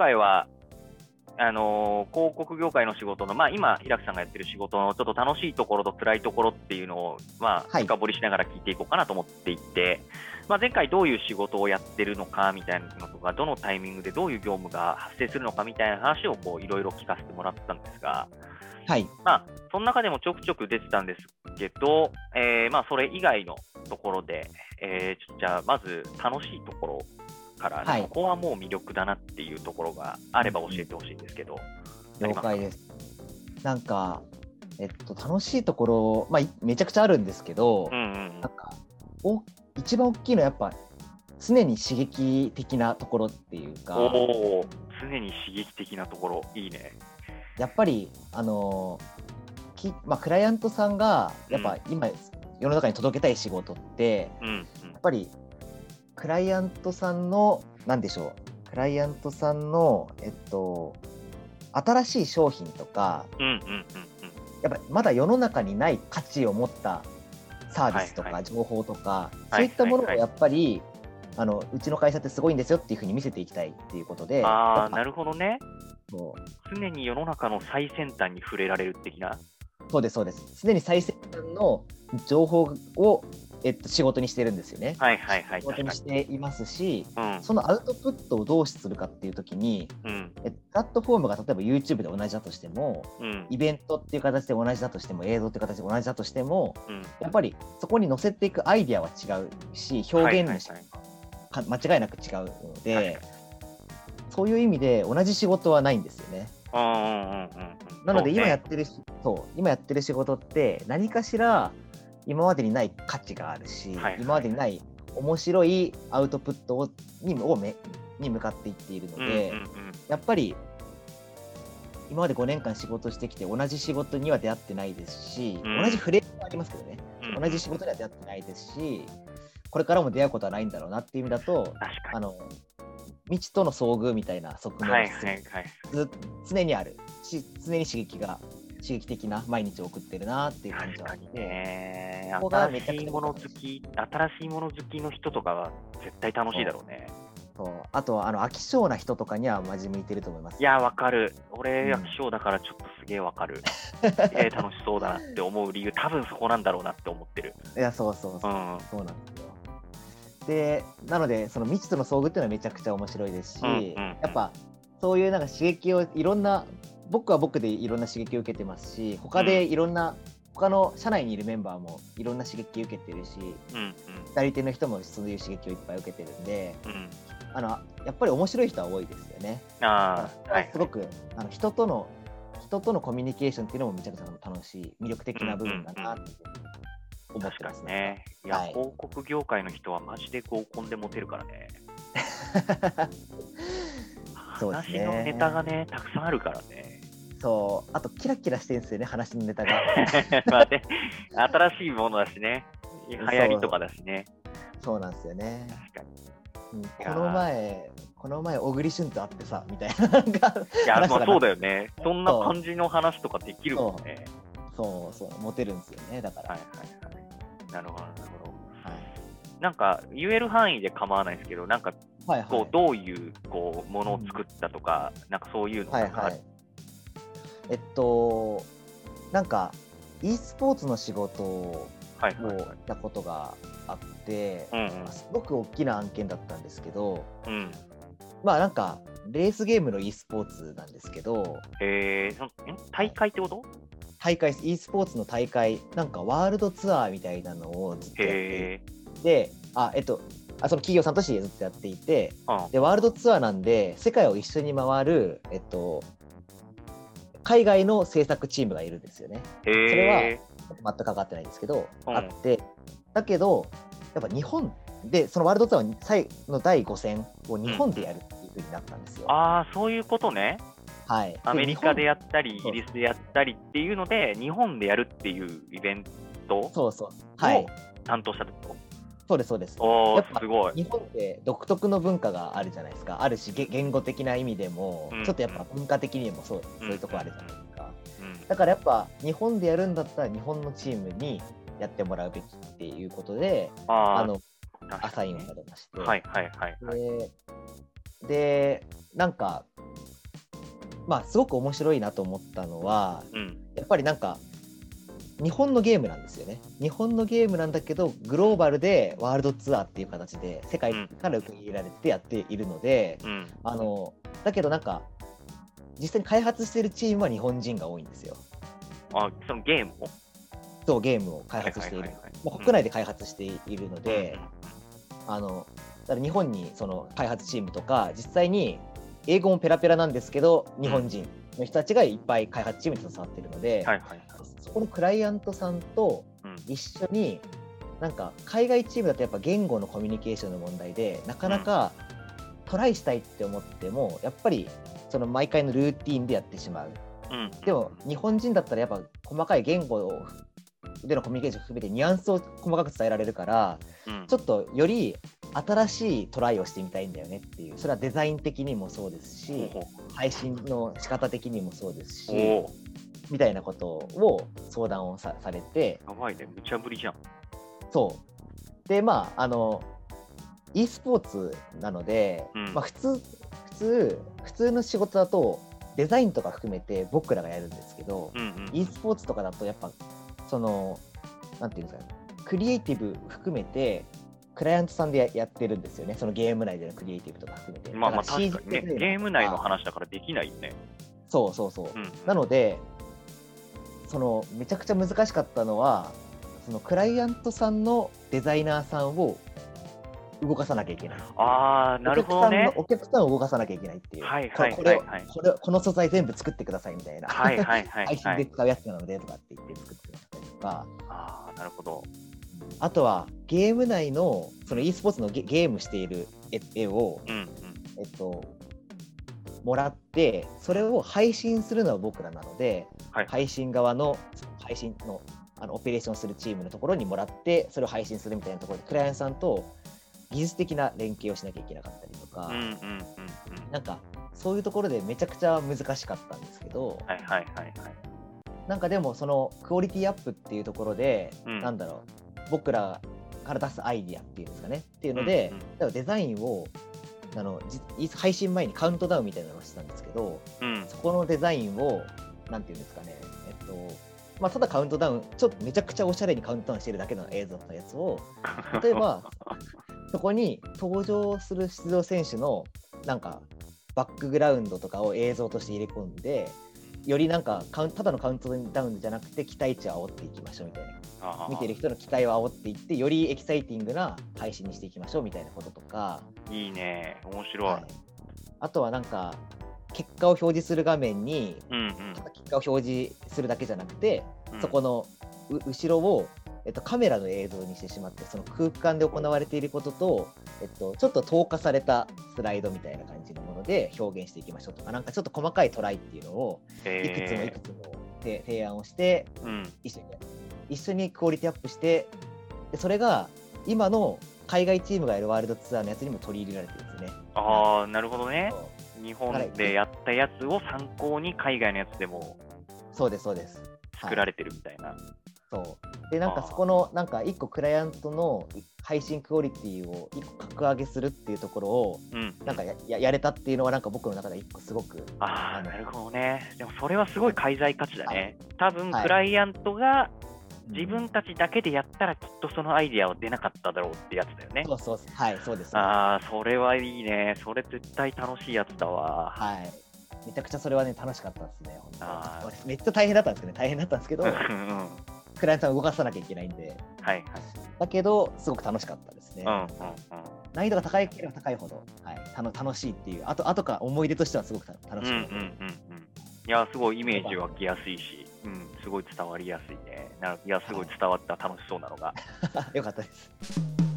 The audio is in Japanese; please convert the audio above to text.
回は、あのー広告業界の仕事の、まあ、今、平木さんがやってる仕事のちょっと楽しいところと辛いところっていうのを、まあ、はい深掘りしながら聞いていこうかなと思っていて、まあ、前回どういう仕事をやってるのかみたいなのとか、どのタイミングでどういう業務が発生するのかみたいな話をこういろいろ聞かせてもらったんですが、はい。まあ、その中でもちょくちょく出てたんですけど、えーまあ、それ以外のところで、えーじゃあ、まず楽しいところから、はい。ここはもう魅力だなっていうところがあれば教えてほしいんですけど、了解です。なんか、えっと、楽しいところ、まあ、いめちゃくちゃあるんですけど、うんうんうん。なんかお一番大きいのはやっぱ常に刺激的なところっていうかおお、常に刺激的なところ、いいね。やっぱりあのき、まあ、クライアントさんがやっぱ今、世の中に届けたい仕事ってうんうん。やっぱりクライアントさんの何でしょうクライアントさんのえっと新しい商品とかうんうんうんうん。やっぱまだ世の中にない価値を持ったサービスとはいはか情報とか、はいそういったものをはいやっぱり、あのうちの会社ってすごいんですよっていうふうに見せていきたいっていうことで、あなるほどね。そう。常に世の中の最先端に触れられる的な？そうですそうです。常に最先端の情報を、えっと、仕事にしてるんですよね。はいはいはい、仕事にしていますしに。そのアウトプットをどうするかっていう時にうんプラットフォームが例えば YouTube で同じだとしてもうんイベントっていう形で同じだとしても映像っていう形で同じだとしてもうん。やっぱりそこに載せていくアイディアは違うし表現の仕はいはいか間違いなく違うので、はいはいそういう意味で同じ仕事はないんですよね。うんうんうんうんうんなので今やってるしそう今やってる仕事って何かしら今までにない価値があるし、はいはい。今までにない面白いアウトプットをにをめに向かっていっているので、うんうんうん。やっぱり今まで5年間仕事してきて同じ仕事には出会ってないですし、うん。同じフレームはありますけどね、うん同じ仕事には出会ってないですしこれからも出会うことはないんだろうなっていう意味だと。あの未知との遭遇みたいな側面がはいはい常にあるし常に刺激が刺激的な毎日を送ってるなっていう感じあって、ね。ここがめちゃくちゃ新しいもの好き、新しいもの好きの人とかは絶対楽しいだろうね。そうあとはあの飽き性な人とかにはマジ向いてると思いますいや、わかる。俺、うん役所だからちょっとすげえわかる。すげえ楽しそうだなって思う理由、多分そこなんだろうなって思ってる。いやそうそうそう、うん。そうなんですよでなのでその未知との遭遇っていうのはめちゃくちゃ面白いですし、うんうんうんやっぱそういうなんか刺激をいろんな僕は僕でいろんな刺激を受けてますし他でいろんな、他の社内にいるメンバーもいろんな刺激を受けてるしうん左手の人もそういう刺激をいっぱい受けてるんでうんうん。あのやっぱり面白い人は多いですよね。ああ、はい。すごく、あの人との人とのコミュニケーションっていうのもめちゃくちゃ楽しい魅力的な部分だなって思ってますにね。いや、はい広告業界の人はマジで合コンでモテるからね。そうですね話のネタがね、たくさんあるからね。そうあとキラキラしてるんですよね話のネタが。まあね、新しいものだしね。流行りとかだしね。そうなんですよね。確かに。この前この前小栗旬と会ってさみたいないや、まあそうだよね。そんな感じの話とかできるもんね。そうそうモテるんですよねだから。はいはいはい。なるほど、なるほど。はいなんか、言える範囲で構わないですけど、なんか、はいはいこう、どういう、こう、ものを作ったとか、なんかそういうのはいはい。えっとなんか e スポーツの仕事をやったことがあって、すごく大きな案件だったんですけどうん。まあなんかレースゲームの e スポーツなんですけどえー、大会ってこと？大会 e スポーツの大会なんかワールドツアーみたいなのをずっとやっていへてあえっとあその企業さんとしてずっとやっていてー。うん。でワールドツアーなんで世界を一緒に回るえっと海外の制作チームがいるんですよね。へれ全くかかってないんですけど、うん。あって。だけどやっぱ日本でそのワールドツアー最の第5戦を日本でやるっていうふうになったんですよ。ああ、そういうことね。はい、アメリカでややったり、イギリスでやったりっていうので、日本でやるっていうイベントをそうそう。はい。担当したってこそうですそうです。やっぱー、すごい。日本って独特の文化があるじゃないですか。あるしげ言語的な意味でも、うん。ちょっとやっぱ文化的にもそうそういうとこあるじゃないですか、うん。だからやっぱ日本でやるんだったら日本のチームにやってもらうべきっていうことであのアサインをされまして、はいはいはいはい。ででなんかまあすごく面白いなと思ったのはうん。やっぱりなんか日本のゲームなんですよね。日本のゲームなんだけどグローバルでワールドツアーっていう形で世界から受け入れられてやっているので、うん。あのだけどなんか実際に開発しているチームは日本人が多いんですよ。あ、そのゲームを？そうゲームを開発している、国内で開発しているので、うんあのだから日本にその開発チームとか実際に英語もペラペラなんですけど日本人の人たちがいっぱい開発チームに携わっているので、はいはいはい。そこのクライアントさんとうん。一緒になんか海外チームだとやっぱ言語のコミュニケーションの問題でなかなかトライしたいって思ってもやっぱりその毎回のルーティンでやってしまう。うん。でも日本人だったらやっぱ細かい言語でのコミュニケーション含めてニュアンスを細かく伝えられるからうん、ちょっとより新しいトライをしてみたいんだよねっていうそれはデザイン的にもそうですし配信の仕方的にもそうですしみたいなことを相談をさされてやばいね。無茶ぶりじゃん。そうでまああの e スポーツなので、うんまあ、普通普通普通の仕事だとデザインとか含めて僕らがやるんですけど、うんうん。e スポーツとかだとやっぱそのなんていうんですかねクリエイティブ含めてクライアントさんでややってるんですよねそのゲーム内でのクリエイティブとか含めてまあまあ確かにねゲーム内の話だからできないよね。そうそうそう、うん。なのでそのめちゃくちゃ難しかったのはそのクライアントさんのデザイナーさんを動かさなきゃいけない。ああ、なるほどね。お客さんのお客さんを動かさなきゃいけないっていう。はいはいこれをはいはいこれをこの素材全部作ってくださいみたいな。はいはいはい配信ではい。使うやつなのでとかって言って作ってくださったりとか。ああ、なるほど。あとはゲーム内のその e スポーツのゲゲームしている絵絵を、うんうん。えっと、もらってそれを配信するのは僕らなので、はい。配信側の配信のあのオペレーションするチームのところにもらってそれを配信するみたいなところでクライアントさんと技術的な連携をしなきゃいけなかったりとか、うんうんうんうん。なんかそういうところでめちゃくちゃ難しかったんですけど、はいはいはいはい。なんかでもそのクオリティアップっていうところで、うん。なんだろう僕らから出すアイディアっていうんですかね。っていうので、うんうん。デザインをあのじ配信前にカウントダウンみたいなのをしてたんですけどうん。そこのデザインをなんていうんですかねえっとまあ、ただカウントダウンちょっとめちゃくちゃおしゃれにカウントダウンしてるだけの映像のやつを 例えばそこに登場する出場選手のなんかバックグラウンドとかを映像として入れ込んでよりなんかカウンただのカウントダウンじゃなくて期待値を煽っていきましょうみたいな見てる人の期待を煽っていってよりエキサイティングな配信にしていきましょうみたいなこととか、いいね。面白い。はいあとはなんか結果を表示する画面にうんうん結果を表示するだけじゃなくて、うん。そこのう後ろを、えっと、カメラの映像にしてしまってその空間で行われていることと、えっと、ちょっと透過されたスライドみたいな感じのもので表現していきましょうとかなんかちょっと細かいトライっていうのをいくつもいえくつもて提案をして。一緒に一緒にクオリティアップしてでそれが今の海外チームがやるワールドツアーのやつにも取り入れられてるんですね。ああ、なるほどね。日本でやったやつを参考に海外のやつでもそうですそうです。作られてるみたいな。そう。でなんかそこのなんか一個クライアントの配信クオリティを一個格上げするっていうところをうん。なんかやややれたっていうのはなんか僕の中で一個すごくああ、なるほどね。でもそれはすごい介在価値だね。多分、はい。クライアントが自うん。分たちだけでやったらきっとそのアイディアは出なかっただろうってやつだよね。そうそうはいそうです。ああ、それはいいね。それ絶対楽しいやつだわ。はい。めちゃくちゃそれはね楽しかったですね本あ当めっちゃ大変だったんですけどね。大変だったんですけど。うんうんクライアントを動かさなきゃいけないんではいはい。だけどすごく楽しかったですね、うんうんうん。難易度が高いければ高いほど、はい、たの楽しいっていうあとあとか思い出としてはすごくた楽しいうんうんうんうん。いや、すごいイメージ湧きやすいし、うん、すごい伝わりやすいね。ないや、すごい伝わった、楽しそうなのが。よかったです